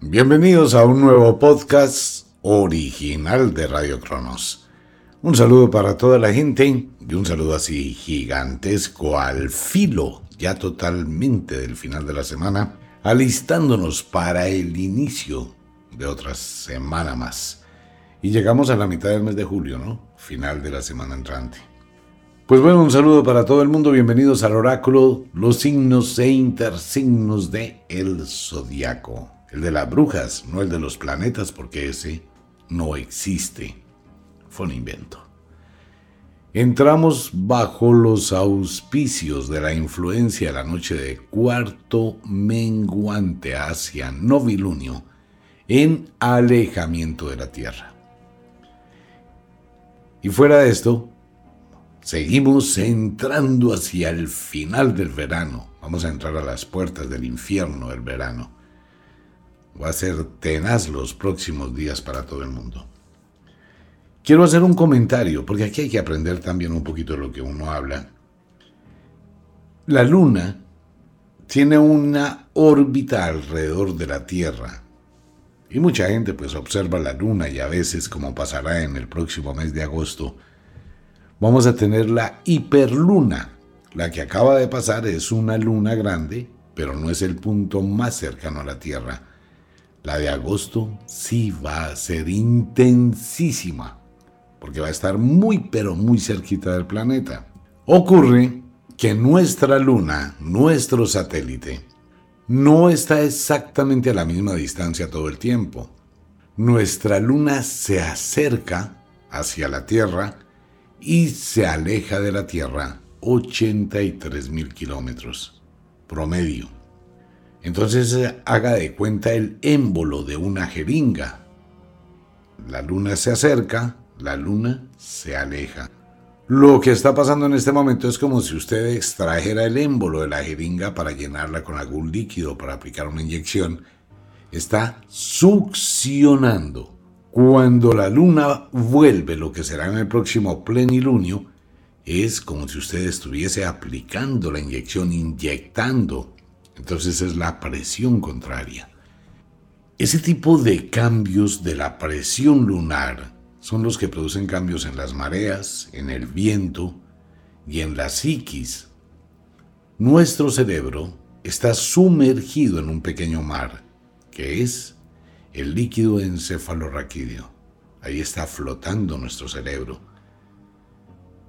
Bienvenidos a un nuevo podcast original de Radio Cronos. Un saludo para toda la gente y un saludo así gigantesco al filo, ya totalmente del final de la semana, alistándonos para el inicio de otra semana más. Y llegamos a la mitad del mes de julio, ¿no? Final de la semana entrante. Pues bueno, un saludo para todo el mundo, bienvenidos al oráculo, los signos e intersignos de el zodiaco el de las brujas, no el de los planetas, porque ese no existe. Fue un invento. Entramos bajo los auspicios de la influencia de la noche de cuarto menguante hacia novilunio en alejamiento de la Tierra. Y fuera de esto, seguimos entrando hacia el final del verano. Vamos a entrar a las puertas del infierno del verano. Va a ser tenaz los próximos días para todo el mundo. Quiero hacer un comentario, porque aquí hay que aprender también un poquito de lo que uno habla. La Luna tiene una órbita alrededor de la Tierra. Y mucha gente pues observa la Luna y a veces, como pasará en el próximo mes de agosto, vamos a tener la hiperluna. La que acaba de pasar es una luna grande, pero no es el punto más cercano a la Tierra. La de agosto sí va a ser intensísima, porque va a estar muy pero muy cerquita del planeta. Ocurre que nuestra luna, nuestro satélite, no está exactamente a la misma distancia todo el tiempo. Nuestra luna se acerca hacia la Tierra y se aleja de la Tierra 83 mil kilómetros promedio. Entonces eh, haga de cuenta el émbolo de una jeringa. La luna se acerca, la luna se aleja. Lo que está pasando en este momento es como si usted extrajera el émbolo de la jeringa para llenarla con algún líquido para aplicar una inyección. Está succionando. Cuando la luna vuelve, lo que será en el próximo plenilunio, es como si usted estuviese aplicando la inyección, inyectando entonces es la presión contraria. Ese tipo de cambios de la presión lunar son los que producen cambios en las mareas, en el viento y en la psiquis. Nuestro cerebro está sumergido en un pequeño mar, que es el líquido encefalorraquídeo. Ahí está flotando nuestro cerebro.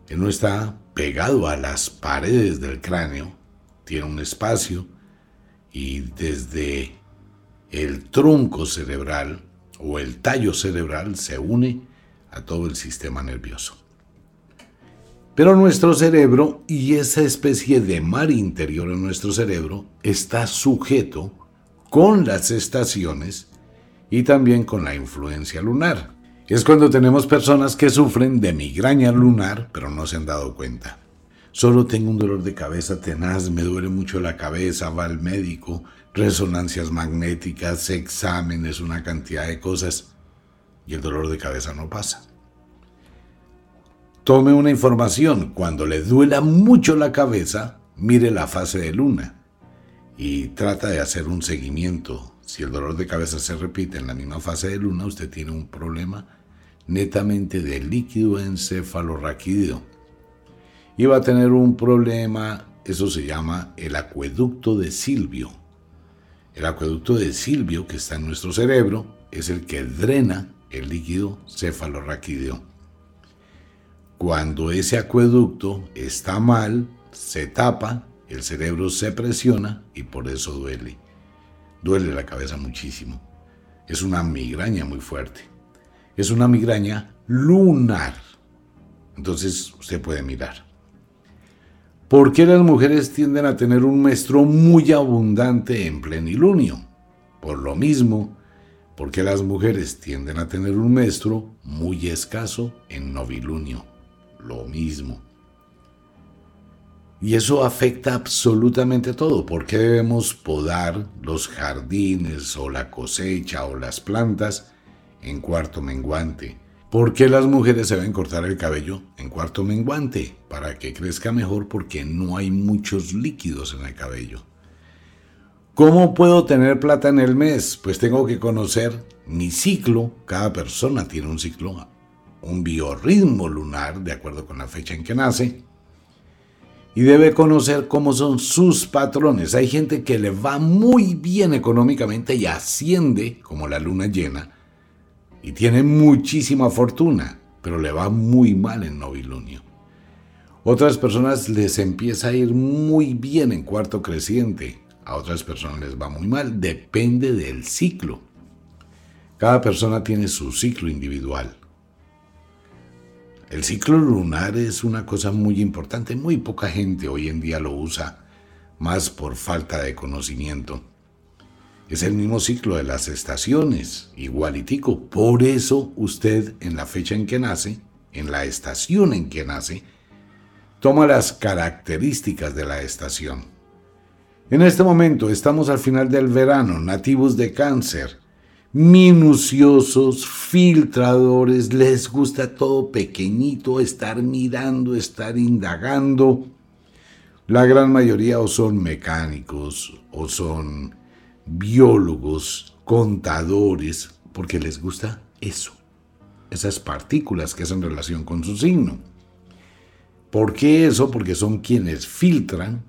Él no está pegado a las paredes del cráneo, tiene un espacio y desde el tronco cerebral o el tallo cerebral se une a todo el sistema nervioso. Pero nuestro cerebro y esa especie de mar interior en nuestro cerebro está sujeto con las estaciones y también con la influencia lunar. Es cuando tenemos personas que sufren de migraña lunar pero no se han dado cuenta. Solo tengo un dolor de cabeza tenaz, me duele mucho la cabeza, va al médico, resonancias magnéticas, exámenes, una cantidad de cosas, y el dolor de cabeza no pasa. Tome una información, cuando le duela mucho la cabeza, mire la fase de luna y trata de hacer un seguimiento. Si el dolor de cabeza se repite en la misma fase de luna, usted tiene un problema netamente de líquido encefalorraquídeo va a tener un problema, eso se llama el acueducto de Silvio. El acueducto de Silvio que está en nuestro cerebro es el que drena el líquido cefalorraquídeo. Cuando ese acueducto está mal, se tapa, el cerebro se presiona y por eso duele. Duele la cabeza muchísimo. Es una migraña muy fuerte. Es una migraña lunar. Entonces usted puede mirar. ¿Por qué las mujeres tienden a tener un menstruo muy abundante en plenilunio? Por lo mismo porque las mujeres tienden a tener un menstruo muy escaso en novilunio. Lo mismo. Y eso afecta absolutamente todo. ¿Por qué debemos podar los jardines o la cosecha o las plantas en cuarto menguante? ¿Por qué las mujeres se deben cortar el cabello en cuarto menguante? Para que crezca mejor porque no hay muchos líquidos en el cabello. ¿Cómo puedo tener plata en el mes? Pues tengo que conocer mi ciclo. Cada persona tiene un ciclo, un biorritmo lunar de acuerdo con la fecha en que nace y debe conocer cómo son sus patrones. Hay gente que le va muy bien económicamente y asciende como la luna llena y tiene muchísima fortuna, pero le va muy mal en novilunio. Otras personas les empieza a ir muy bien en cuarto creciente, a otras personas les va muy mal, depende del ciclo. Cada persona tiene su ciclo individual. El ciclo lunar es una cosa muy importante, muy poca gente hoy en día lo usa, más por falta de conocimiento. Es el mismo ciclo de las estaciones, igualitico. Por eso usted en la fecha en que nace, en la estación en que nace, toma las características de la estación. En este momento estamos al final del verano, nativos de cáncer minuciosos, filtradores, les gusta todo pequeñito, estar mirando, estar indagando. La gran mayoría o son mecánicos o son biólogos, contadores, porque les gusta eso, esas partículas que hacen relación con su signo. ¿Por qué eso? Porque son quienes filtran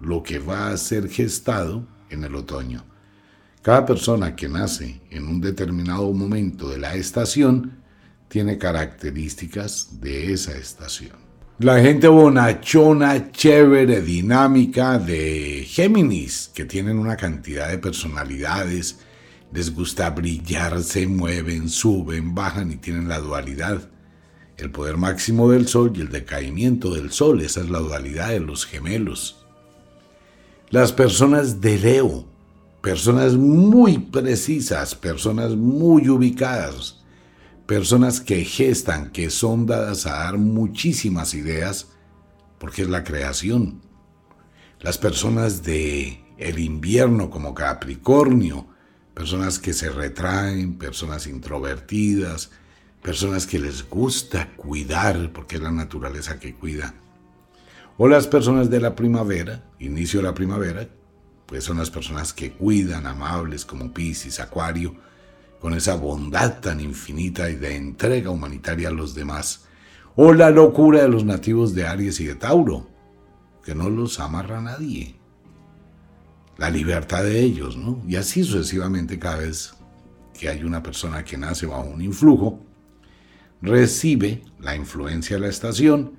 lo que va a ser gestado en el otoño. Cada persona que nace en un determinado momento de la estación tiene características de esa estación. La gente bonachona, chévere, dinámica de Géminis, que tienen una cantidad de personalidades, les gusta brillar, se mueven, suben, bajan y tienen la dualidad. El poder máximo del Sol y el decaimiento del Sol, esa es la dualidad de los gemelos. Las personas de Leo, personas muy precisas, personas muy ubicadas, personas que gestan, que son dadas a dar muchísimas ideas, porque es la creación. Las personas de el invierno como Capricornio, personas que se retraen, personas introvertidas, personas que les gusta cuidar, porque es la naturaleza que cuida. O las personas de la primavera, inicio de la primavera, pues son las personas que cuidan, amables como Piscis, Acuario, con esa bondad tan infinita y de entrega humanitaria a los demás, o la locura de los nativos de Aries y de Tauro, que no los amarra a nadie, la libertad de ellos, ¿no? Y así sucesivamente cada vez que hay una persona que nace bajo un influjo, recibe la influencia de la estación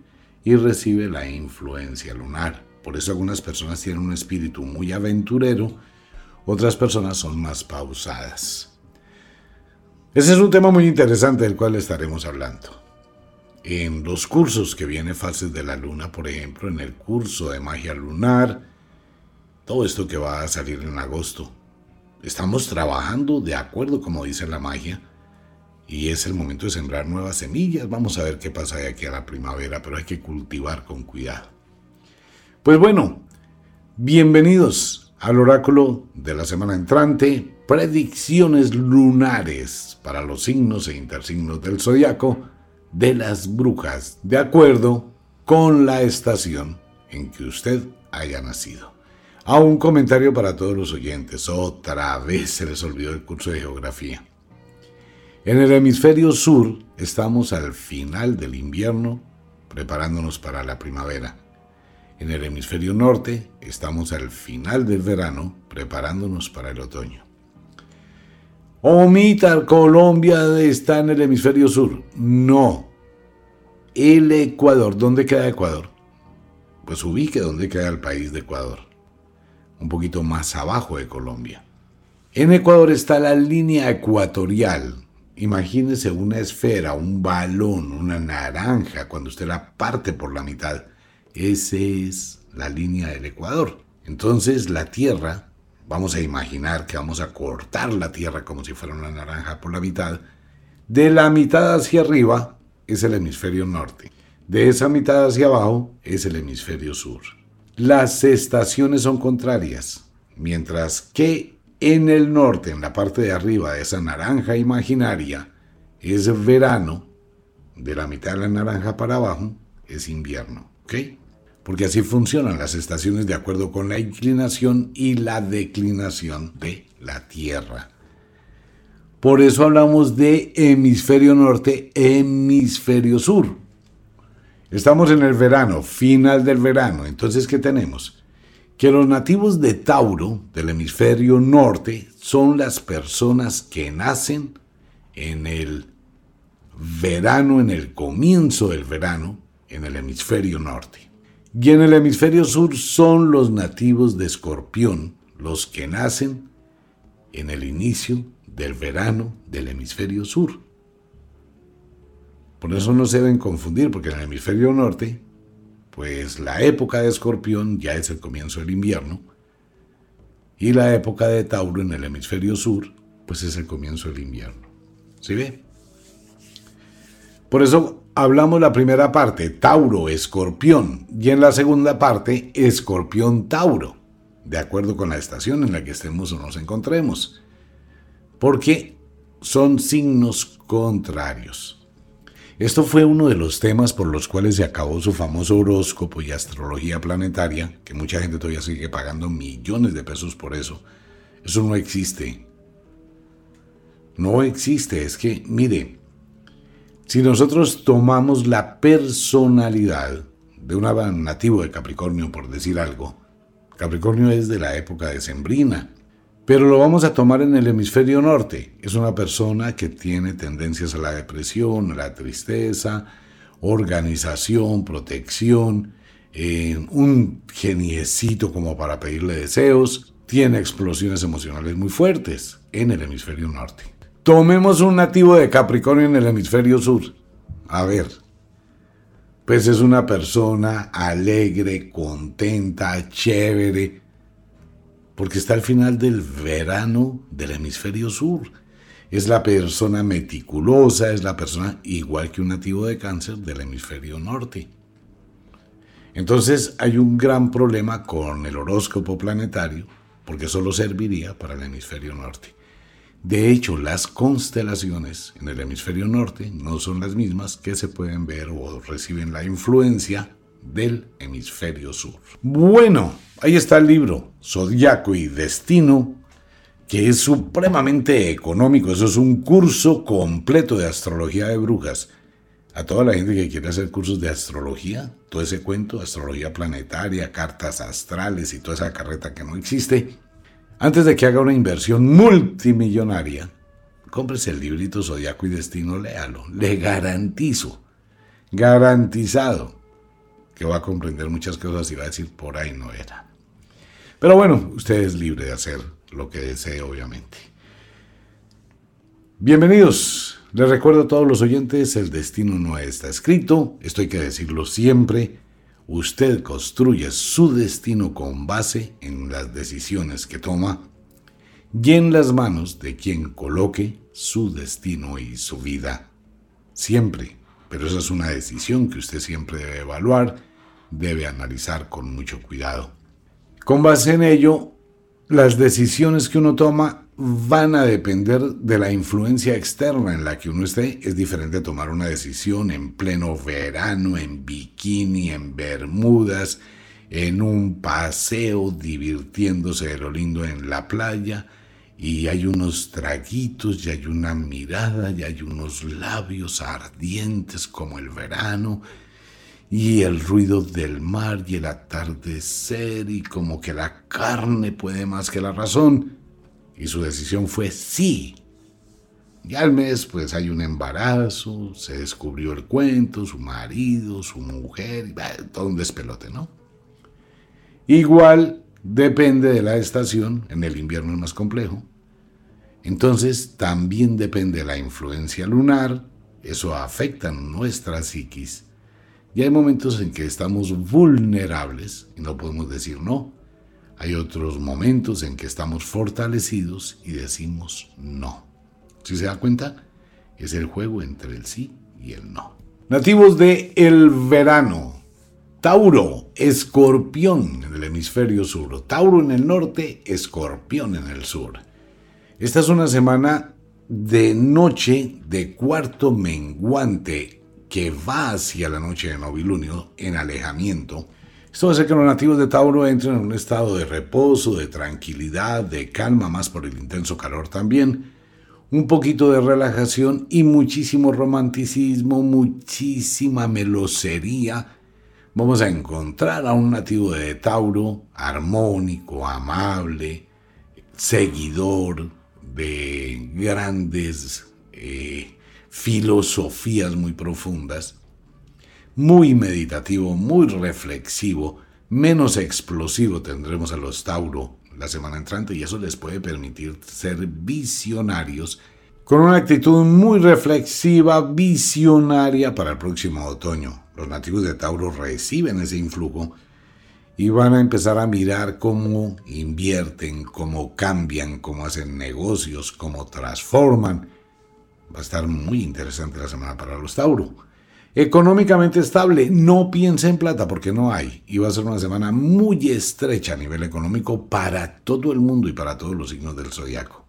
y recibe la influencia lunar. Por eso algunas personas tienen un espíritu muy aventurero, otras personas son más pausadas. Ese es un tema muy interesante del cual estaremos hablando. En los cursos que viene Fases de la Luna, por ejemplo, en el curso de magia lunar, todo esto que va a salir en agosto, estamos trabajando de acuerdo como dice la magia y es el momento de sembrar nuevas semillas. Vamos a ver qué pasa de aquí a la primavera, pero hay que cultivar con cuidado. Pues bueno, bienvenidos al oráculo de la semana entrante, predicciones lunares para los signos e intersignos del zodiaco de las brujas, de acuerdo con la estación en que usted haya nacido. A un comentario para todos los oyentes. Otra vez se les olvidó el curso de geografía. En el hemisferio sur estamos al final del invierno preparándonos para la primavera. En el hemisferio norte estamos al final del verano preparándonos para el otoño. Omita, Colombia está en el hemisferio sur. No. El Ecuador. ¿Dónde queda Ecuador? Pues ubique dónde queda el país de Ecuador. Un poquito más abajo de Colombia. En Ecuador está la línea ecuatorial. Imagínese una esfera, un balón, una naranja, cuando usted la parte por la mitad esa es la línea del Ecuador. Entonces la Tierra vamos a imaginar que vamos a cortar la Tierra como si fuera una naranja por la mitad, de la mitad hacia arriba es el hemisferio norte, de esa mitad hacia abajo es el hemisferio sur. Las estaciones son contrarias, mientras que en el norte, en la parte de arriba de esa naranja imaginaria, es verano, de la mitad de la naranja para abajo es invierno, Porque así funcionan las estaciones de acuerdo con la inclinación y la declinación de la Tierra. Por eso hablamos de hemisferio norte, hemisferio sur. Estamos en el verano, final del verano. Entonces, ¿qué tenemos? Que los nativos de Tauro, del hemisferio norte, son las personas que nacen en el verano, en el comienzo del verano, en el hemisferio norte. Y en el hemisferio sur son los nativos de Escorpión, los que nacen en el inicio del verano del hemisferio sur. Por eso no se deben confundir, porque en el hemisferio norte, pues la época de Escorpión ya es el comienzo del invierno, y la época de Tauro en el hemisferio sur, pues es el comienzo del invierno. ¿Sí ve? Por eso hablamos la primera parte, Tauro, Escorpión, y en la segunda parte, Escorpión, Tauro, de acuerdo con la estación en la que estemos o nos encontremos, porque son signos contrarios. Esto fue uno de los temas por los cuales se acabó su famoso horóscopo y astrología planetaria, que mucha gente todavía sigue pagando millones de pesos por eso. Eso no existe. No existe, es que, mire, si nosotros tomamos la personalidad de un nativo de Capricornio, por decir algo, Capricornio es de la época de Sembrina, pero lo vamos a tomar en el hemisferio norte. Es una persona que tiene tendencias a la depresión, a la tristeza, organización, protección, eh, un geniecito como para pedirle deseos, tiene explosiones emocionales muy fuertes en el hemisferio norte. Tomemos un nativo de Capricornio en el hemisferio sur. A ver, pues es una persona alegre, contenta, chévere, porque está al final del verano del hemisferio sur. Es la persona meticulosa, es la persona igual que un nativo de cáncer del hemisferio norte. Entonces hay un gran problema con el horóscopo planetario, porque solo serviría para el hemisferio norte. De hecho, las constelaciones en el hemisferio norte no son las mismas que se pueden ver o reciben la influencia del hemisferio sur. Bueno, ahí está el libro, Zodiaco y Destino, que es supremamente económico. Eso es un curso completo de astrología de brujas. A toda la gente que quiere hacer cursos de astrología, todo ese cuento, astrología planetaria, cartas astrales y toda esa carreta que no existe, antes de que haga una inversión multimillonaria, cómprese el librito Zodiaco y Destino, léalo. Le garantizo, garantizado, que va a comprender muchas cosas y va a decir, por ahí no era. Pero bueno, usted es libre de hacer lo que desee, obviamente. Bienvenidos. Les recuerdo a todos los oyentes, el destino no está escrito, esto hay que decirlo siempre. Usted construye su destino con base en las decisiones que toma y en las manos de quien coloque su destino y su vida. Siempre. Pero esa es una decisión que usted siempre debe evaluar, debe analizar con mucho cuidado. Con base en ello, las decisiones que uno toma van a depender de la influencia externa en la que uno esté. Es diferente tomar una decisión en pleno verano, en bikini, en bermudas, en un paseo, divirtiéndose de lo lindo en la playa, y hay unos traguitos, y hay una mirada, y hay unos labios ardientes como el verano, y el ruido del mar y el atardecer, y como que la carne puede más que la razón y su decisión fue sí. Y al mes pues hay un embarazo, se descubrió el cuento, su marido, su mujer, todo un despelote, ¿no? Igual depende de la estación, en el invierno es más complejo. Entonces también depende de la influencia lunar, eso afecta nuestra psiquis. Y hay momentos en que estamos vulnerables y no podemos decir no. Hay otros momentos en que estamos fortalecidos y decimos no. Si se da cuenta, es el juego entre el sí y el no. Nativos de el verano. Tauro, escorpión en el hemisferio sur. Tauro en el norte, escorpión en el sur. Esta es una semana de noche de cuarto menguante que va hacia la noche de novilunio en alejamiento. Esto hacer que los nativos de Tauro entren en un estado de reposo, de tranquilidad, de calma, más por el intenso calor también un poquito de relajación y muchísimo romanticismo, muchísima melosería. Vamos a encontrar a un nativo de Tauro armónico, amable, seguidor de grandes eh, filosofías muy profundas, muy meditativo, muy reflexivo, menos explosivo tendremos a los Tauro la semana entrante y eso les puede permitir ser visionarios con una actitud muy reflexiva, visionaria para el próximo otoño. Los nativos de Tauro reciben ese influjo y van a empezar a mirar cómo invierten, cómo cambian, cómo hacen negocios, cómo transforman. Va a estar muy interesante la semana para los Tauro. Económicamente estable, no piense en plata porque no hay. Y va a ser una semana muy estrecha a nivel económico para todo el mundo y para todos los signos del zodiaco.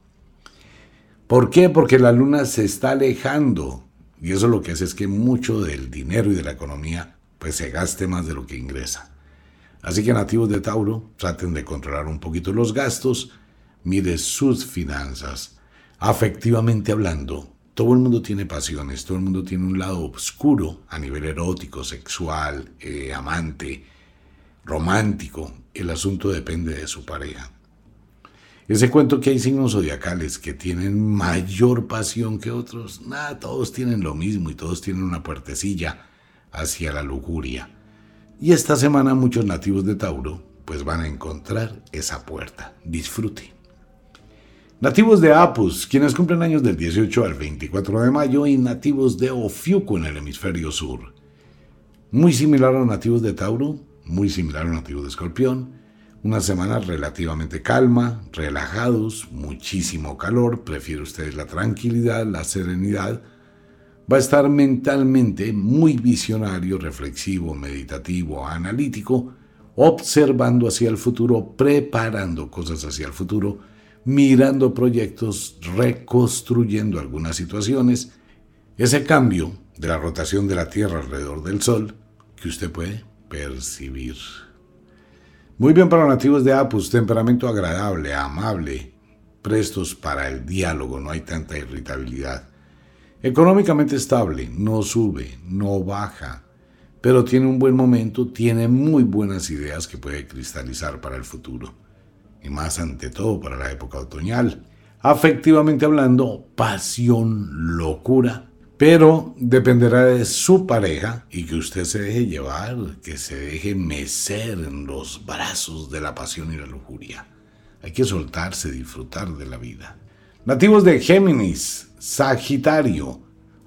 ¿Por qué? Porque la luna se está alejando. Y eso lo que hace es que mucho del dinero y de la economía pues se gaste más de lo que ingresa. Así que nativos de Tauro, traten de controlar un poquito los gastos, mire sus finanzas. Afectivamente hablando, todo el mundo tiene pasiones, todo el mundo tiene un lado oscuro a nivel erótico, sexual, eh, amante, romántico. El asunto depende de su pareja. Ese cuento que hay signos zodiacales que tienen mayor pasión que otros, nada, todos tienen lo mismo y todos tienen una puertecilla hacia la lujuria. Y esta semana muchos nativos de Tauro pues van a encontrar esa puerta. Disfrute. Nativos de Apus, quienes cumplen años del 18 al 24 de mayo, y nativos de Ofiuco en el hemisferio sur. Muy similar a nativos de Tauro, muy similar a nativos de Escorpión. Una semana relativamente calma, relajados, muchísimo calor, prefiere ustedes la tranquilidad, la serenidad. Va a estar mentalmente muy visionario, reflexivo, meditativo, analítico, observando hacia el futuro, preparando cosas hacia el futuro mirando proyectos, reconstruyendo algunas situaciones, ese cambio de la rotación de la Tierra alrededor del Sol que usted puede percibir. Muy bien para los nativos de Apus, temperamento agradable, amable, prestos para el diálogo, no hay tanta irritabilidad. Económicamente estable, no sube, no baja, pero tiene un buen momento, tiene muy buenas ideas que puede cristalizar para el futuro y más ante todo para la época otoñal. Afectivamente hablando, pasión, locura, pero dependerá de su pareja y que usted se deje llevar, que se deje mecer en los brazos de la pasión y la lujuria. Hay que soltarse, disfrutar de la vida. Nativos de Géminis, Sagitario,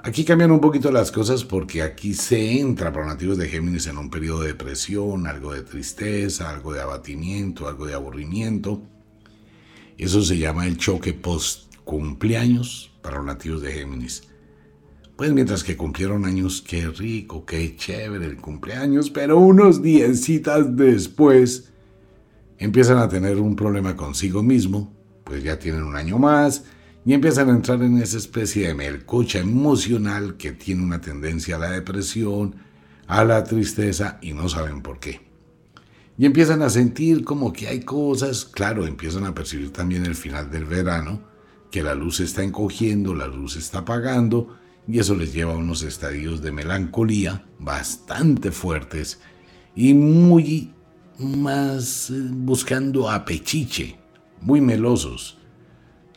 Aquí cambian un poquito las cosas porque aquí se entra para nativos de Géminis en un periodo de depresión, algo de tristeza, algo de abatimiento, algo de aburrimiento. Eso se llama el choque post cumpleaños para los nativos de Géminis. Pues mientras que cumplieron años, qué rico, qué chévere el cumpleaños, pero unos días después empiezan a tener un problema consigo mismo, pues ya tienen un año más, y empiezan a entrar en esa especie de melcocha emocional que tiene una tendencia a la depresión, a la tristeza y no saben por qué. Y empiezan a sentir como que hay cosas, claro, empiezan a percibir también el final del verano, que la luz está encogiendo, la luz está apagando, y eso les lleva a unos estadios de melancolía bastante fuertes y muy más eh, buscando apechiche, muy melosos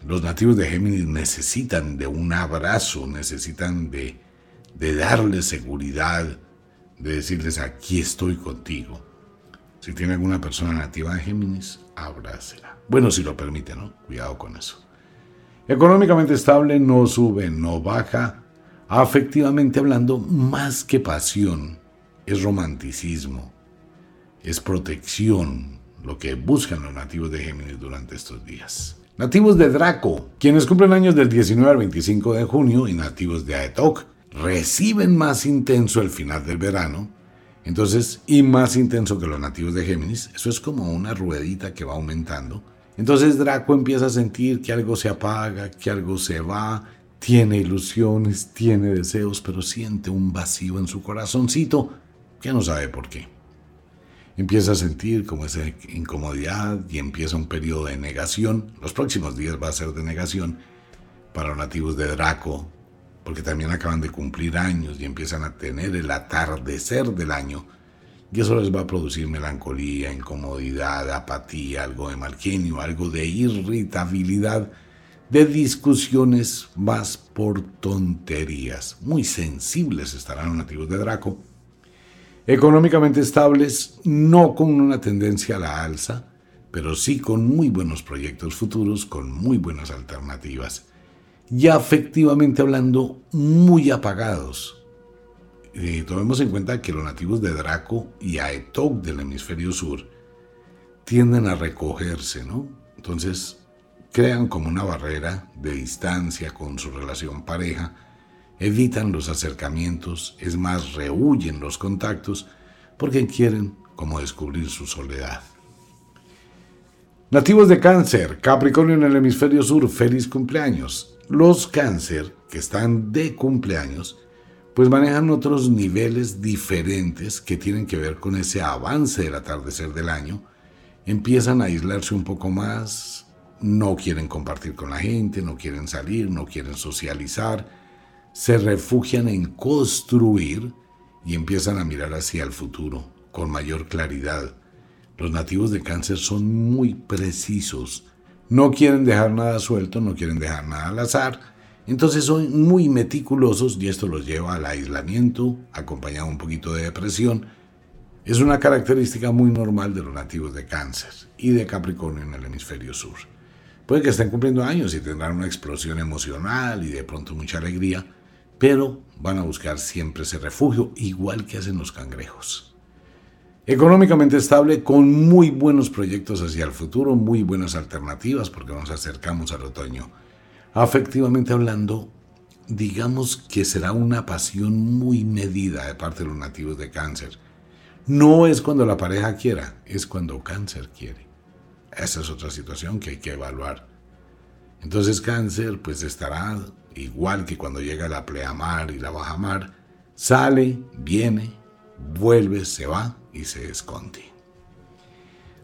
los nativos de Géminis necesitan de un abrazo, necesitan de, darles seguridad, de decirles aquí estoy contigo. Si tiene alguna persona nativa de Géminis, abrácela. Bueno, si lo permite, ¿no? Cuidado con eso. Económicamente estable, no sube, no baja. Afectivamente hablando, más que pasión, es romanticismo, es protección, lo que buscan los nativos de Géminis durante estos días. Nativos de Draco, quienes cumplen años del 19 al 25 de junio, y nativos de Aetok, reciben más intenso el final del verano, entonces, y más intenso que los nativos de Géminis, eso es como una ruedita que va aumentando. Entonces Draco empieza a sentir que algo se apaga, que algo se va, tiene ilusiones, tiene deseos, pero siente un vacío en su corazoncito que no sabe por qué. Empieza a sentir como esa incomodidad y empieza un periodo de negación. Los próximos días va a ser de negación para los nativos de Draco, porque también acaban de cumplir años y empiezan a tener el atardecer del año. Y eso les va a producir melancolía, incomodidad, apatía, algo de mal genio, algo de irritabilidad, de discusiones más por tonterías. Muy sensibles estarán los nativos de Draco económicamente estables, no con una tendencia a la alza, pero sí con muy buenos proyectos futuros, con muy buenas alternativas. Y afectivamente hablando, muy apagados. Eh, tomemos en cuenta que los nativos de Draco y Aetok del hemisferio sur tienden a recogerse, ¿no? Entonces, crean como una barrera de distancia con su relación pareja, evitan los acercamientos, es más, rehuyen los contactos porque quieren como descubrir su soledad. Nativos de cáncer, Capricornio en el hemisferio sur, feliz cumpleaños. Los cáncer que están de cumpleaños, pues manejan otros niveles diferentes que tienen que ver con ese avance del atardecer del año. Empiezan a aislarse un poco más, no quieren compartir con la gente, no quieren salir, no quieren socializar, se refugian en construir y empiezan a mirar hacia el futuro con mayor claridad. Los nativos de cáncer son muy precisos, no quieren dejar nada suelto, no quieren dejar nada al azar, entonces son muy meticulosos y esto los lleva al aislamiento, acompañado un poquito de depresión. Es una característica muy normal de los nativos de cáncer y de Capricornio en el hemisferio sur. Puede que estén cumpliendo años y tendrán una explosión emocional y de pronto mucha alegría, pero van a buscar siempre ese refugio, igual que hacen los cangrejos. Económicamente estable, con muy buenos proyectos hacia el futuro, muy buenas alternativas, porque nos acercamos al otoño. Afectivamente hablando, digamos que será una pasión muy medida de parte de los nativos de cáncer. No es cuando la pareja quiera, es cuando cáncer quiere. Esa es otra situación que hay que evaluar. Entonces cáncer pues estará igual que cuando llega la pleamar y la bajamar, sale, viene, vuelve, se va y se esconde.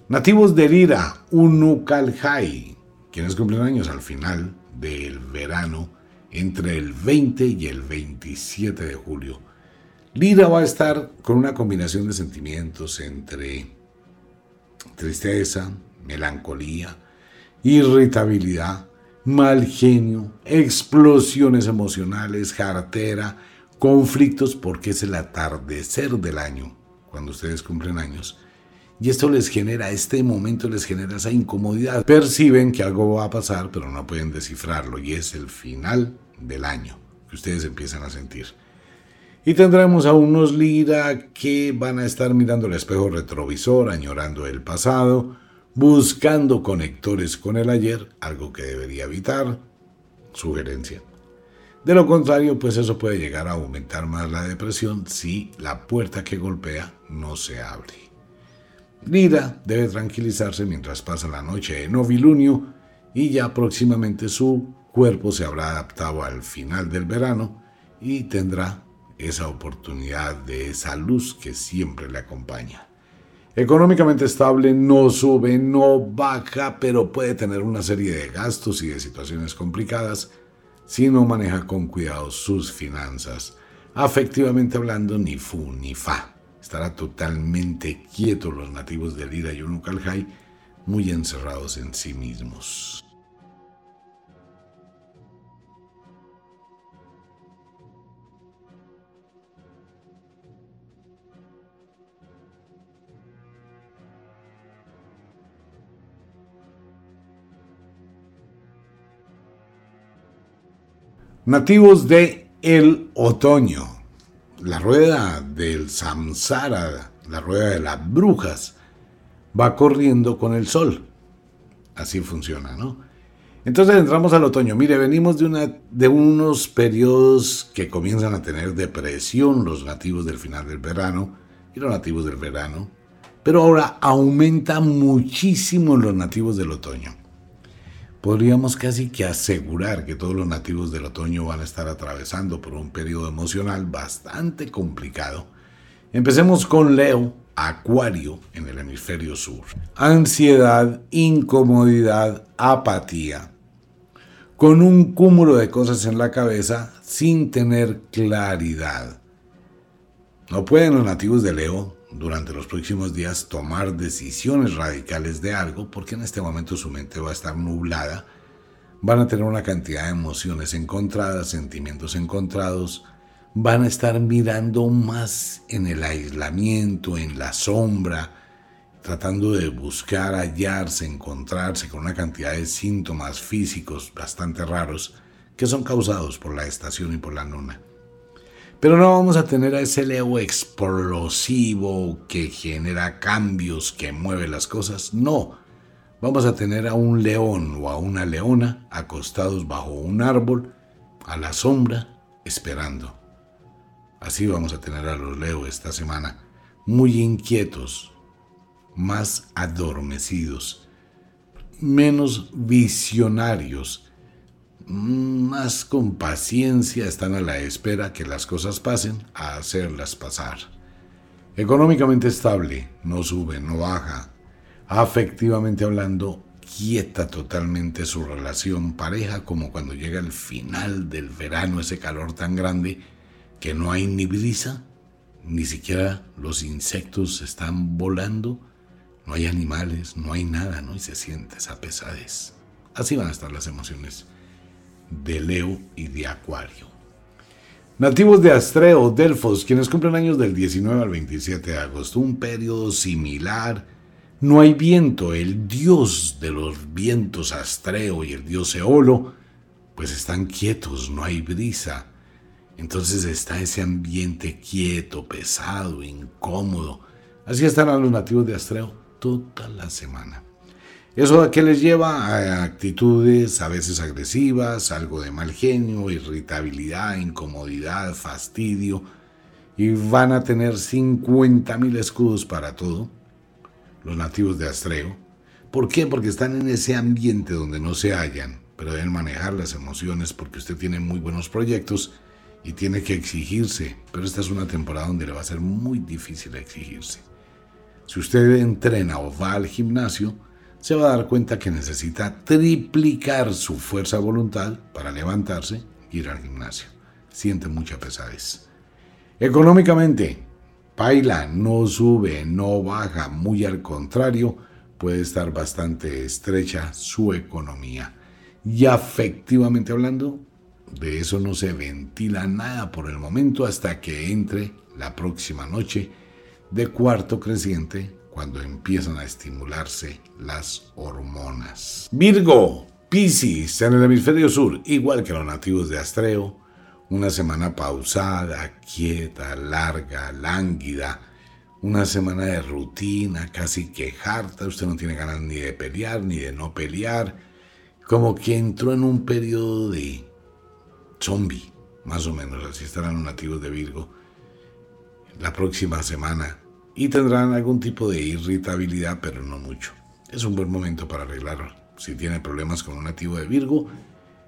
Nativos de Lira, Unukalhai, quienes cumplen años al final del verano, entre el 20 y el 27 de julio. Lira va a estar con una combinación de sentimientos entre tristeza, melancolía, irritabilidad, mal genio, explosiones emocionales, jartera, conflictos, porque es el atardecer del año, cuando ustedes cumplen años. Y esto les genera, este momento les genera esa incomodidad. Perciben que algo va a pasar, pero no pueden descifrarlo. Y es el final del año que ustedes empiezan a sentir. Y tendremos a unos Lira que van a estar mirando el espejo retrovisor, añorando el pasado, buscando conectores con el ayer, algo que debería evitar. Sugerencia. De lo contrario, pues eso puede llegar a aumentar más la depresión si la puerta que golpea no se abre. Lira debe tranquilizarse mientras pasa la noche de novilunio y ya próximamente su cuerpo se habrá adaptado al final del verano y tendrá esa oportunidad de esa luz que siempre le acompaña. Económicamente estable, no sube, no baja, pero puede tener una serie de gastos y de situaciones complicadas si no maneja con cuidado sus finanzas. Afectivamente hablando, ni fu ni fa. Estará totalmente quieto los nativos de Lira y muy encerrados en sí mismos. Nativos de el otoño, la rueda del samsara, la rueda de las brujas, va corriendo con el sol. Así funciona, ¿no? Entonces entramos al otoño. Mire, venimos de, de unos periodos que comienzan a tener depresión los nativos del final del verano y los nativos del verano, pero ahora aumenta muchísimo los nativos del otoño. Podríamos casi que asegurar que todos los nativos del otoño van a estar atravesando por un periodo emocional bastante complicado. Empecemos con Leo, Acuario en el hemisferio sur. Ansiedad, incomodidad, apatía, con un cúmulo de cosas en la cabeza sin tener claridad. No pueden los nativos de Leo durante los próximos días tomar decisiones radicales de algo porque en este momento su mente va a estar nublada, van a tener una cantidad de emociones encontradas, sentimientos encontrados, van a estar mirando más en el aislamiento, en la sombra, tratando de buscar, hallarse, encontrarse con una cantidad de síntomas físicos bastante raros que son causados por la estación y por la luna. Pero no vamos a tener a ese Leo explosivo que genera cambios, que mueve las cosas. No, vamos a tener a un león o a una leona acostados bajo un árbol, a la sombra, esperando. Así vamos a tener a los Leo esta semana, muy inquietos, más adormecidos, menos visionarios, más con paciencia están a la espera que las cosas pasen a hacerlas pasar. Económicamente estable, no sube, no baja. Afectivamente hablando, quieta totalmente su relación pareja como cuando llega el final del verano, ese calor tan grande que no hay ni brisa, ni siquiera los insectos están volando, no hay animales, no hay nada, ¿no? Y se siente esa pesadez. Así van a estar las emociones de Leo y de Acuario. Nativos de Astreo, Delfos, quienes cumplen años del 19 al 27 de agosto, un periodo similar. No hay viento, el dios de los vientos Astreo y el dios Eolo, pues están quietos, no hay brisa. Entonces está ese ambiente quieto, pesado, incómodo. Así estarán los nativos de Astreo toda la semana. ¿Eso a qué les lleva? A actitudes a veces agresivas, algo de mal genio, irritabilidad, incomodidad, fastidio. Y van a tener 50.000 escudos para todo, los nativos de Astreo. ¿Por qué? Porque están en ese ambiente donde no se hallan, pero deben manejar las emociones porque usted tiene muy buenos proyectos y tiene que exigirse, pero esta es una temporada donde le va a ser muy difícil exigirse. Si usted entrena o va al gimnasio, se va a dar cuenta que necesita triplicar su fuerza voluntad para levantarse e ir al gimnasio. Siente mucha pesadez. Económicamente, Paila no sube, no baja, muy al contrario, puede estar bastante estrecha su economía. Y afectivamente hablando, de eso no se ventila nada por el momento hasta que entre la próxima noche de cuarto creciente cuando empiezan a estimularse las hormonas. Virgo, Piscis en el hemisferio sur, igual que los nativos de Astreo, una semana pausada, quieta, larga, lánguida, una semana de rutina, casi que harta, usted no tiene ganas ni de pelear ni de no pelear, como que entró en un periodo de zombie, más o menos, así estarán los nativos de Virgo. La próxima semana y tendrán algún tipo de irritabilidad, pero no mucho. Es un buen momento para arreglarlo. Si tiene problemas con un nativo de Virgo,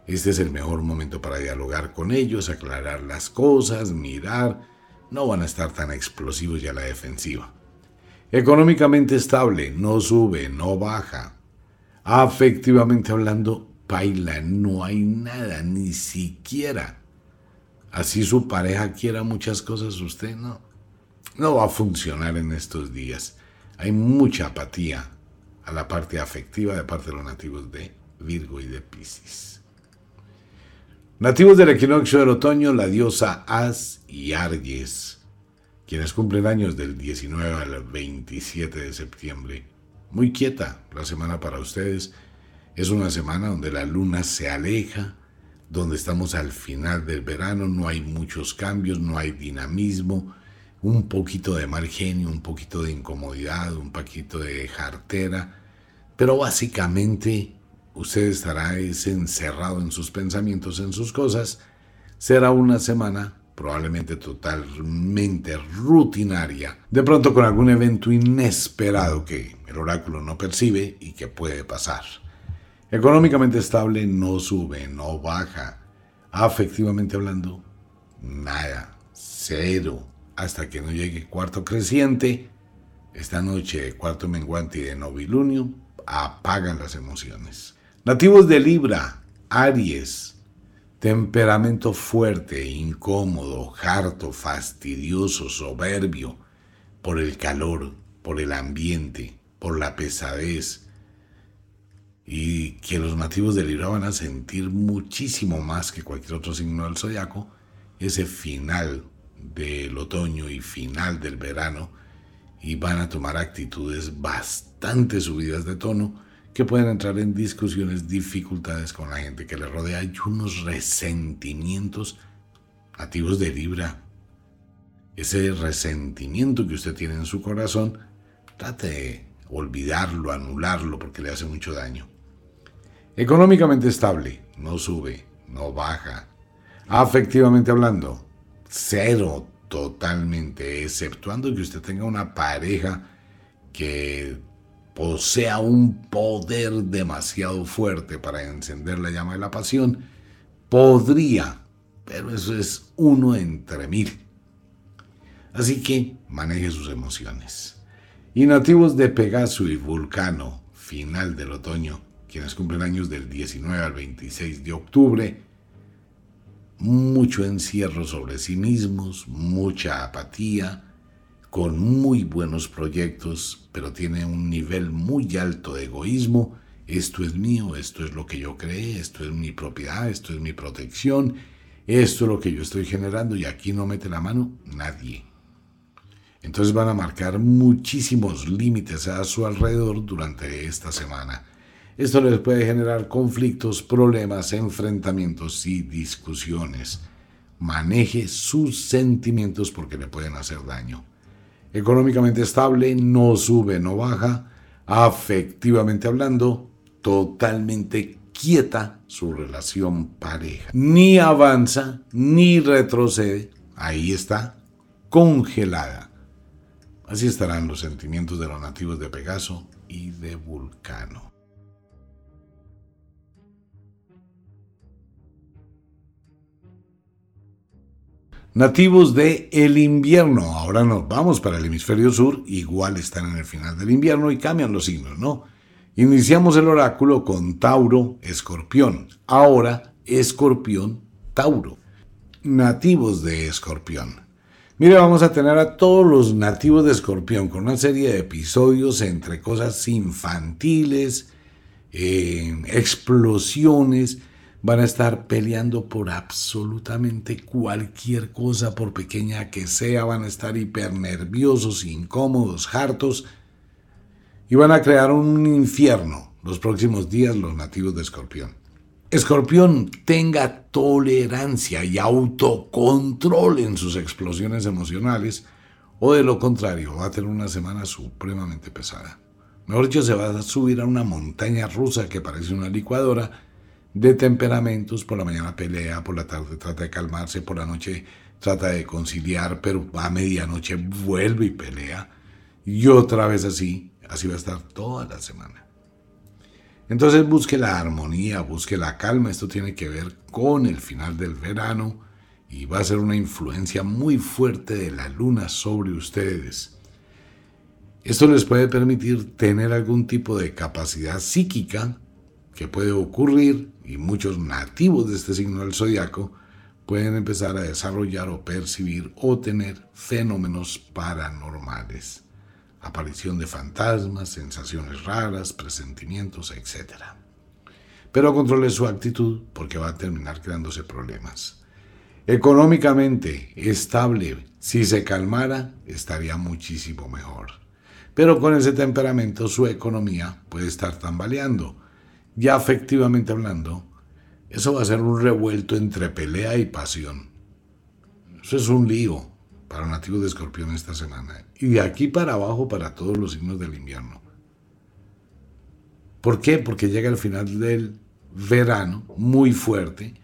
este es el mejor momento para dialogar con ellos, aclarar las cosas, mirar. No van a estar tan explosivos y a la defensiva. Económicamente estable, no sube, no baja. Afectivamente hablando, baila, no hay nada, ni siquiera. Así su pareja quiera muchas cosas, usted no. No va a funcionar en estos días. Hay mucha apatía a la parte afectiva de parte de los nativos de Virgo y de Piscis. Nativos del equinoccio del otoño, la diosa As y Arges, quienes cumplen años del 19 al 27 de septiembre. Muy quieta la semana para ustedes es una semana donde la luna se aleja, donde estamos al final del verano, no hay muchos cambios, no hay dinamismo, un poquito de mal genio, un poquito de incomodidad, un poquito de jartera, pero básicamente usted estará encerrado en sus pensamientos, en sus cosas. Será una semana probablemente totalmente rutinaria, de pronto con algún evento inesperado que el oráculo no percibe y que puede pasar. Económicamente estable no sube, no baja. Afectivamente hablando, nada, cero, hasta que no llegue cuarto creciente. Esta noche, cuarto menguante y de novilunio, apagan las emociones. Nativos de Libra, Aries, temperamento fuerte, incómodo, harto, fastidioso, soberbio, por el calor, por el ambiente, por la pesadez, y que los nativos de Libra van a sentir muchísimo más que cualquier otro signo del zodiaco ese final del otoño y final del verano y van a tomar actitudes bastante subidas de tono que pueden entrar en discusiones, dificultades con la gente que le rodea y unos resentimientos nativos de Libra. Ese resentimiento que usted tiene en su corazón, trate de olvidarlo, anularlo, porque le hace mucho daño. Económicamente estable, no sube, no baja. Afectivamente hablando, cero totalmente, exceptuando que usted tenga una pareja que posea un poder demasiado fuerte para encender la llama de la pasión, podría, pero eso es uno entre mil. Así que maneje sus emociones. Y nativos de Pegaso y Vulcano, final del otoño, quienes cumplen años del 19 al 26 de octubre, mucho encierro sobre sí mismos, mucha apatía, con muy buenos proyectos, pero tiene un nivel muy alto de egoísmo. Esto es mío, esto es lo que yo creé, esto es mi propiedad, esto es mi protección, esto es lo que yo estoy generando y aquí no mete la mano nadie. Entonces van a marcar muchísimos límites a su alrededor durante esta semana. Esto les puede generar conflictos, problemas, enfrentamientos y discusiones. Maneje sus sentimientos porque le pueden hacer daño. Económicamente estable, no sube, no baja. Afectivamente hablando, totalmente quieta su relación pareja. Ni avanza, ni retrocede. Ahí está, congelada. Así estarán los sentimientos de los nativos de Pegaso y de Vulcano. Nativos de el invierno. Ahora nos vamos para el hemisferio sur. Igual están en el final del invierno y cambian los signos, ¿no? Iniciamos el oráculo con Tauro, Escorpión. Ahora, Escorpión, Tauro. Nativos de Escorpión. Mire, vamos a tener a todos los nativos de Escorpión con una serie de episodios entre cosas infantiles, eh, explosiones, van a estar peleando por absolutamente cualquier cosa, por pequeña que sea, van a estar hiper nerviosos, incómodos, hartos, y van a crear un infierno los próximos días los nativos de Escorpión. Escorpión tenga tolerancia y autocontrol en sus explosiones emocionales, o de lo contrario, va a tener una semana supremamente pesada. Mejor dicho, se va a subir a una montaña rusa que parece una licuadora, de temperamentos, por la mañana pelea, por la tarde trata de calmarse, por la noche trata de conciliar, pero a medianoche vuelve y pelea, y otra vez así, así va a estar toda la semana. Entonces busque la armonía, busque la calma, esto tiene que ver con el final del verano y va a ser una influencia muy fuerte de la luna sobre ustedes. Esto les puede permitir tener algún tipo de capacidad psíquica que puede ocurrir y muchos nativos de este signo del zodiaco pueden empezar a desarrollar o percibir o tener fenómenos paranormales, aparición de fantasmas, sensaciones raras, presentimientos, etc. Pero controle su actitud porque va a terminar creándose problemas. Económicamente estable, si se calmara, estaría muchísimo mejor. Pero con ese temperamento su economía puede estar tambaleando ya afectivamente hablando, eso va a ser un revuelto entre pelea y pasión. Eso es un lío para nativos de escorpión esta semana. Y de aquí para abajo para todos los signos del invierno. ¿Por qué? Porque llega el final del verano muy fuerte.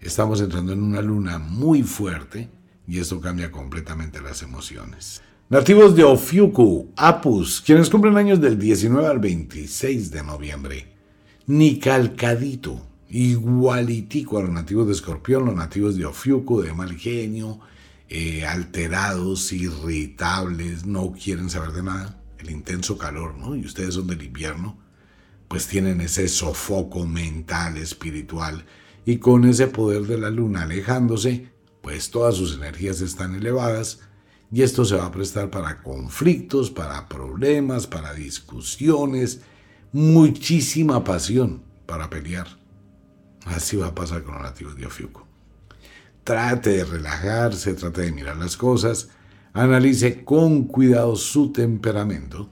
Estamos entrando en una luna muy fuerte y esto cambia completamente las emociones. Nativos de Ofiuku, Apus, quienes cumplen años del 19 al 26 de noviembre. Ni calcadito, igualitico a los nativos de Escorpión, los nativos de Ofiuku, de mal genio, eh, alterados, irritables, no quieren saber de nada, el intenso calor, ¿no? Y ustedes son del invierno, pues tienen ese sofoco mental, espiritual, y con ese poder de la luna alejándose, pues todas sus energías están elevadas, y esto se va a prestar para conflictos, para problemas, para discusiones, muchísima pasión para pelear. Así va a pasar con los nativos de Ofiuco. Trate de relajarse, trate de mirar las cosas, analice con cuidado su temperamento.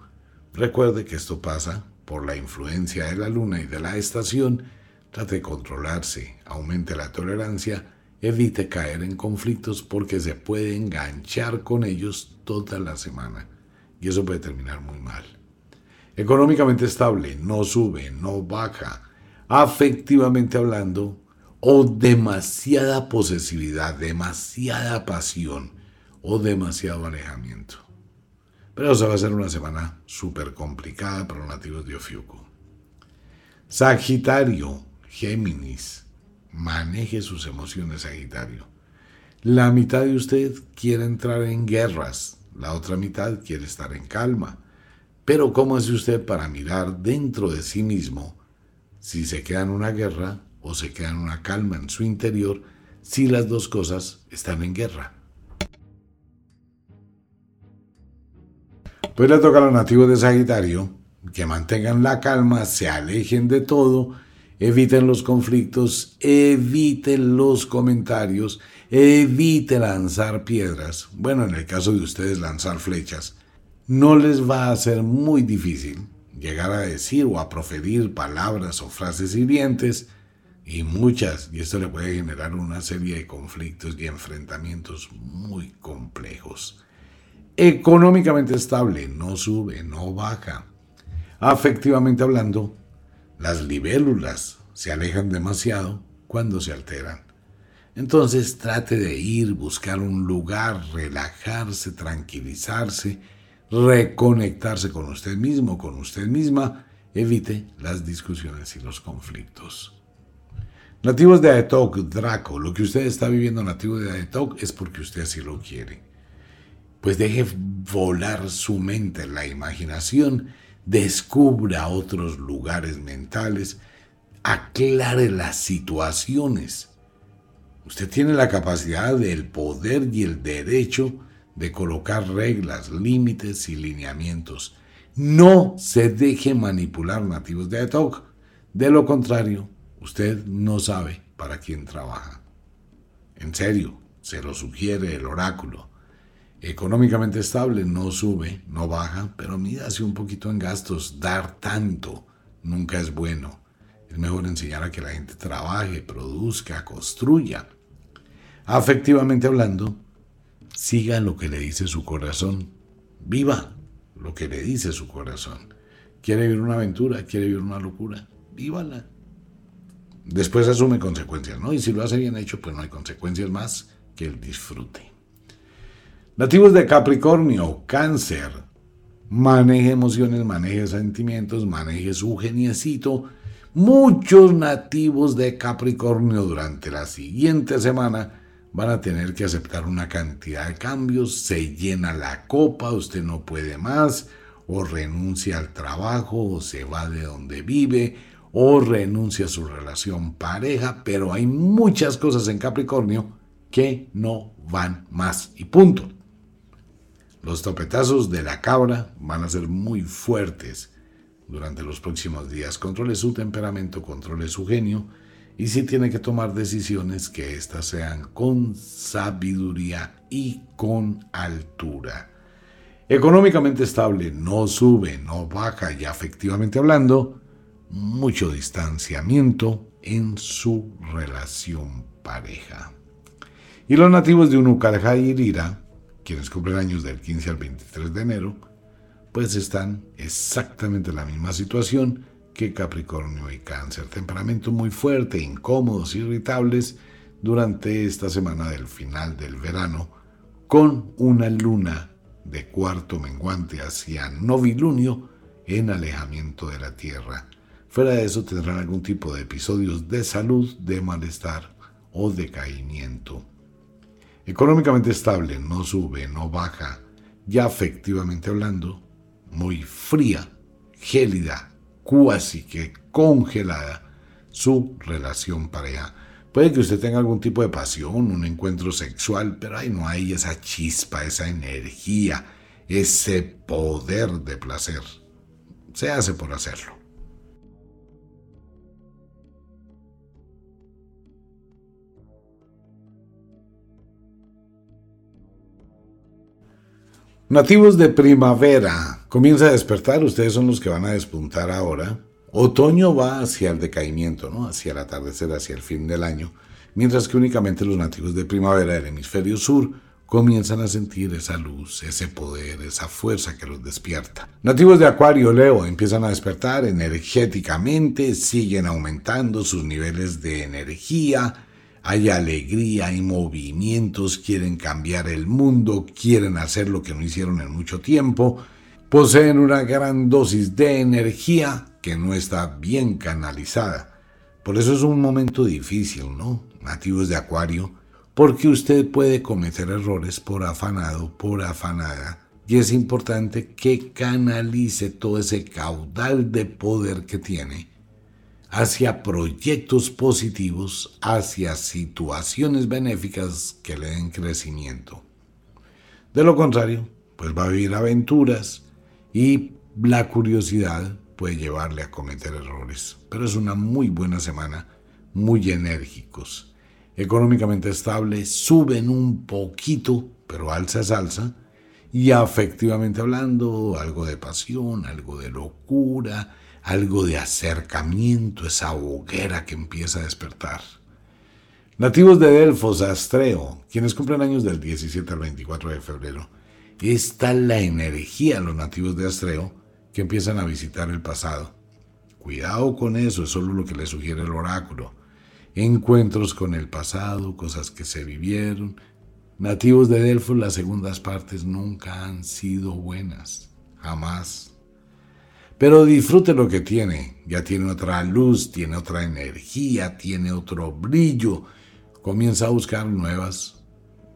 Recuerde que esto pasa por la influencia de la luna y de la estación. Trate de controlarse, aumente la tolerancia, evite caer en conflictos porque se puede enganchar con ellos toda la semana y eso puede terminar muy mal. Económicamente estable, no sube, no baja afectivamente hablando, o demasiada posesividad, demasiada pasión o demasiado alejamiento. Pero esa va a ser una semana súper complicada para los nativos de Ofiuco. Sagitario, Géminis, maneje sus emociones, Sagitario. La mitad de usted quiere entrar en guerras, la otra mitad quiere estar en calma. Pero ¿cómo hace usted para mirar dentro de sí mismo si se queda en una guerra o se queda en una calma en su interior si las dos cosas están en guerra. Pues le toca a los nativos de Sagitario que mantengan la calma, se alejen de todo, eviten los conflictos, eviten los comentarios, eviten lanzar piedras. Bueno, en el caso de ustedes lanzar flechas, no les va a ser muy difícil llegar a decir o a proferir palabras o frases hirientes y muchas, y esto le puede generar una serie de conflictos y enfrentamientos muy complejos. Económicamente estable, no sube, no baja. Afectivamente hablando, las libélulas se alejan demasiado cuando se alteran. Entonces trate de ir, buscar un lugar, relajarse, tranquilizarse, reconectarse con usted mismo, con usted misma, evite las discusiones y los conflictos. Nativos de Aetok, Draco, lo que usted está viviendo nativo de Aetok es porque usted así lo quiere. Pues deje volar su mente, la imaginación, descubra otros lugares mentales, aclare las situaciones. Usted tiene la capacidad, el poder y el derecho de colocar reglas, límites y lineamientos. No se deje manipular nativos de AETOC. De lo contrario, usted no sabe para quién trabaja. En serio, se lo sugiere el oráculo. Económicamente estable, no sube, no baja, pero mídase un poquito en gastos. Dar tanto nunca es bueno. Es mejor enseñar a que la gente trabaje, produzca, construya. Afectivamente hablando, Siga lo que le dice su corazón. Viva lo que le dice su corazón. ¿Quiere vivir una aventura? ¿Quiere vivir una locura? Vívala. Después asume consecuencias, ¿no? Y si lo hace bien hecho, pues no hay consecuencias más que el disfrute. Nativos de Capricornio, cáncer. Maneje emociones, maneje sentimientos, maneje su geniecito. Muchos nativos de Capricornio durante la siguiente semana van a tener que aceptar una cantidad de cambios, se llena la copa, usted no puede más, o renuncia al trabajo, o se va de donde vive, o renuncia a su relación pareja, pero hay muchas cosas en Capricornio que no van más y punto. Los topetazos de la cabra van a ser muy fuertes durante los próximos días. Controle su temperamento, controle su genio y si tiene que tomar decisiones que éstas sean con sabiduría y con altura. Económicamente estable, no sube, no baja y afectivamente hablando, mucho distanciamiento en su relación pareja. Y los nativos de Unucarja y Irira, quienes cumplen años del 15 al 23 de enero, pues están exactamente en la misma situación que Capricornio y Cáncer. Temperamento muy fuerte, incómodos, irritables durante esta semana del final del verano, con una luna de cuarto menguante hacia novilunio en alejamiento de la Tierra. Fuera de eso tendrán algún tipo de episodios de salud, de malestar o decaimiento. Económicamente estable, no sube, no baja, ya efectivamente hablando, muy fría, gélida, cuasi que congelada su relación pareja. Puede que usted tenga algún tipo de pasión, un encuentro sexual, pero ahí no hay esa chispa, esa energía, ese poder de placer. Se hace por hacerlo. Nativos de primavera, comienza a despertar, ustedes son los que van a despuntar ahora. Otoño va hacia el decaimiento, ¿no? hacia el atardecer, hacia el fin del año, mientras que únicamente los nativos de primavera del hemisferio sur comienzan a sentir esa luz, ese poder, esa fuerza que los despierta. Nativos de Acuario, Leo, empiezan a despertar energéticamente, siguen aumentando sus niveles de energía, hay alegría, hay movimientos, quieren cambiar el mundo, quieren hacer lo que no hicieron en mucho tiempo, poseen una gran dosis de energía que no está bien canalizada. Por eso es un momento difícil, ¿no? Nativos de Acuario, porque usted puede cometer errores por afanado, por afanada, y es importante que canalice todo ese caudal de poder que tiene hacia proyectos positivos, hacia situaciones benéficas que le den crecimiento. De lo contrario, pues va a vivir aventuras y la curiosidad puede llevarle a cometer errores. Pero es una muy buena semana, muy enérgicos. Económicamente estable, suben un poquito, pero alza es alza. Y afectivamente hablando, algo de pasión, algo de locura, algo de acercamiento, esa hoguera que empieza a despertar. Nativos de Delfos, Astreo, quienes cumplen años del 17 al 24 de febrero. Esta es la energía, los nativos de Astreo, que empiezan a visitar el pasado. Cuidado con eso, es solo lo que le sugiere el oráculo. Encuentros con el pasado, cosas que se vivieron. Nativos de Delfos, las segundas partes nunca han sido buenas, jamás. Pero disfrute lo que tiene. Ya tiene otra luz, tiene otra energía, tiene otro brillo. Comienza a buscar nuevas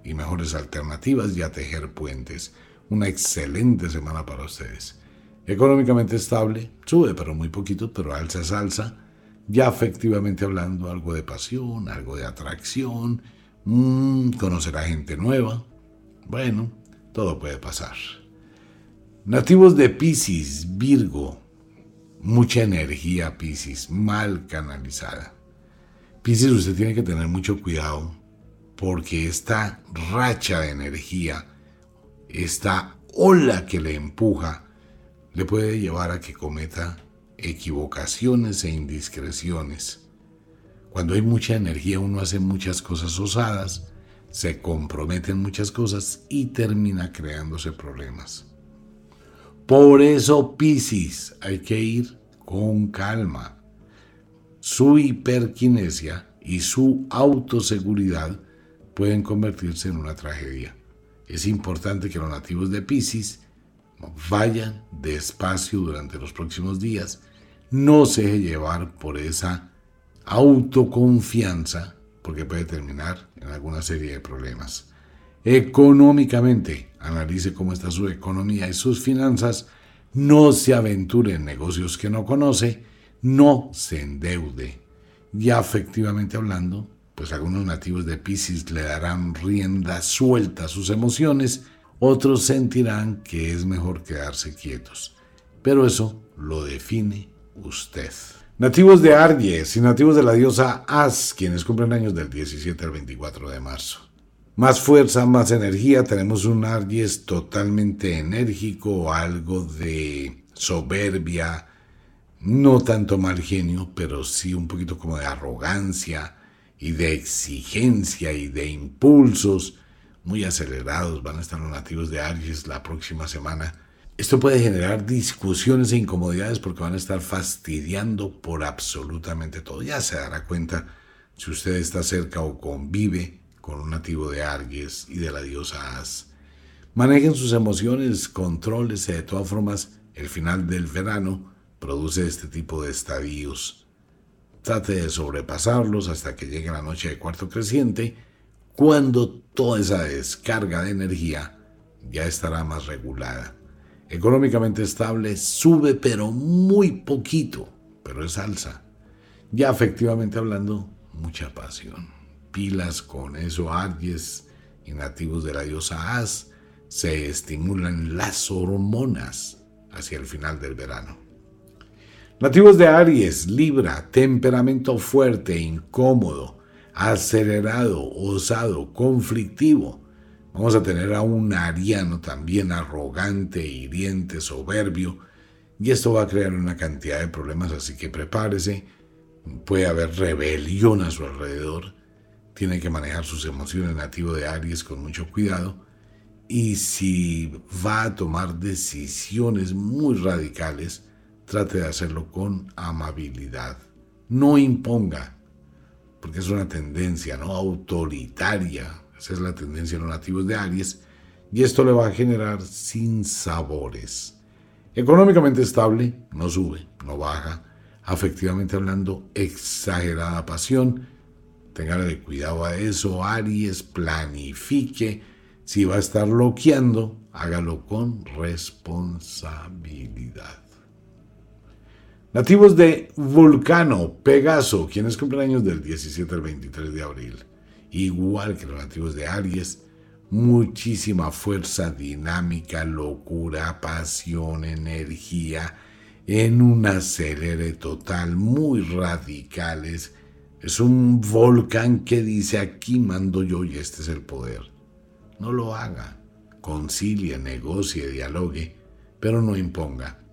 y mejores alternativas y a tejer puentes. Una excelente semana para ustedes. Económicamente estable, sube pero muy poquito, pero alza es alza. Ya efectivamente hablando, algo de pasión, algo de atracción, mmm, conocer a gente nueva. Bueno, todo puede pasar. Nativos de Pisces, Virgo, mucha energía Pisces, mal canalizada. Pisces usted tiene que tener mucho cuidado porque esta racha de energía, esta ola que le empuja, le puede llevar a que cometa equivocaciones e indiscreciones. Cuando hay mucha energía uno hace muchas cosas osadas, se comprometen muchas cosas y termina creándose problemas. Por eso, Piscis, hay que ir con calma. Su hiperquinesia y su autoseguridad pueden convertirse en una tragedia. Es importante que los nativos de Piscis vayan despacio durante los próximos días. No se deje llevar por esa autoconfianza, porque puede terminar en alguna serie de problemas. Económicamente, analice cómo está su economía y sus finanzas, no se aventure en negocios que no conoce, no se endeude. Ya efectivamente hablando, pues algunos nativos de Pisces le darán rienda suelta a sus emociones, otros sentirán que es mejor quedarse quietos. Pero eso lo define usted. Nativos de Aries y nativos de la diosa As, quienes cumplen años del 17 al 24 de marzo más fuerza, más energía. Tenemos un Aries totalmente enérgico, algo de soberbia, no tanto mal genio, pero sí un poquito como de arrogancia y de exigencia y de impulsos. muy acelerados van a estar los nativos de Aries la próxima semana. Esto puede generar discusiones e incomodidades porque van a estar fastidiando por absolutamente todo. Ya se dará cuenta si usted está cerca o convive con un nativo de Aries y de la diosa As. Manejen sus emociones, controles, de todas formas, el final del verano produce este tipo de estadios. Trate de sobrepasarlos hasta que llegue la noche de cuarto creciente, cuando toda esa descarga de energía ya estará más regulada. Económicamente estable, sube pero muy poquito, pero es alza. Ya efectivamente hablando, mucha pasión. Pilas con eso, Aries y nativos de la diosa As, se estimulan las hormonas hacia el final del verano. Nativos de Aries, Libra, temperamento fuerte, incómodo, acelerado, osado, conflictivo. Vamos a tener a un ariano también arrogante, hiriente, soberbio, y esto va a crear una cantidad de problemas, así que prepárese. Puede haber rebelión a su alrededor. Tiene que manejar sus emociones nativo de Aries con mucho cuidado y si va a tomar decisiones muy radicales, trate de hacerlo con amabilidad. No imponga, porque es una tendencia no autoritaria. Esa es la tendencia de los nativos de Aries. Y esto le va a generar sinsabores. Económicamente estable, no sube, no baja. Afectivamente hablando, exagerada pasión. Téngale cuidado a eso. Aries, planifique si va a estar loqueando, hágalo con responsabilidad. Nativos de Vulcano, Pegaso, quienes cumplen años del 17 al 23 de abril. Igual que los nativos de Aries, muchísima fuerza, dinámica, locura, pasión, energía, en un acelere total, muy radicales. Es un volcán que dice aquí mando yo y este es el poder. No lo haga. Concilie, negocie, dialogue, pero no imponga.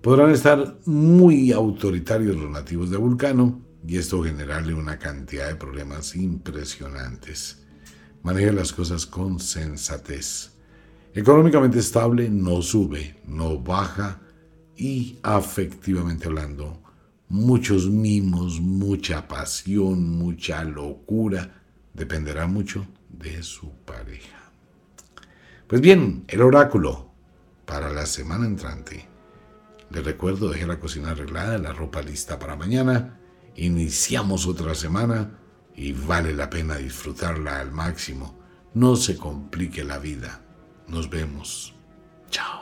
Podrán estar muy autoritarios los nativos de Vulcano y esto generarle una cantidad de problemas impresionantes. Maneje las cosas con sensatez. Económicamente estable, no sube, no baja y afectivamente hablando, muchos mimos, mucha pasión, mucha locura, dependerá mucho de su pareja. Pues bien, el oráculo para la semana entrante. Les recuerdo, deje la cocina arreglada, la ropa lista para mañana. Iniciamos otra semana y vale la pena disfrutarla al máximo. No se complique la vida. Nos vemos. Chao.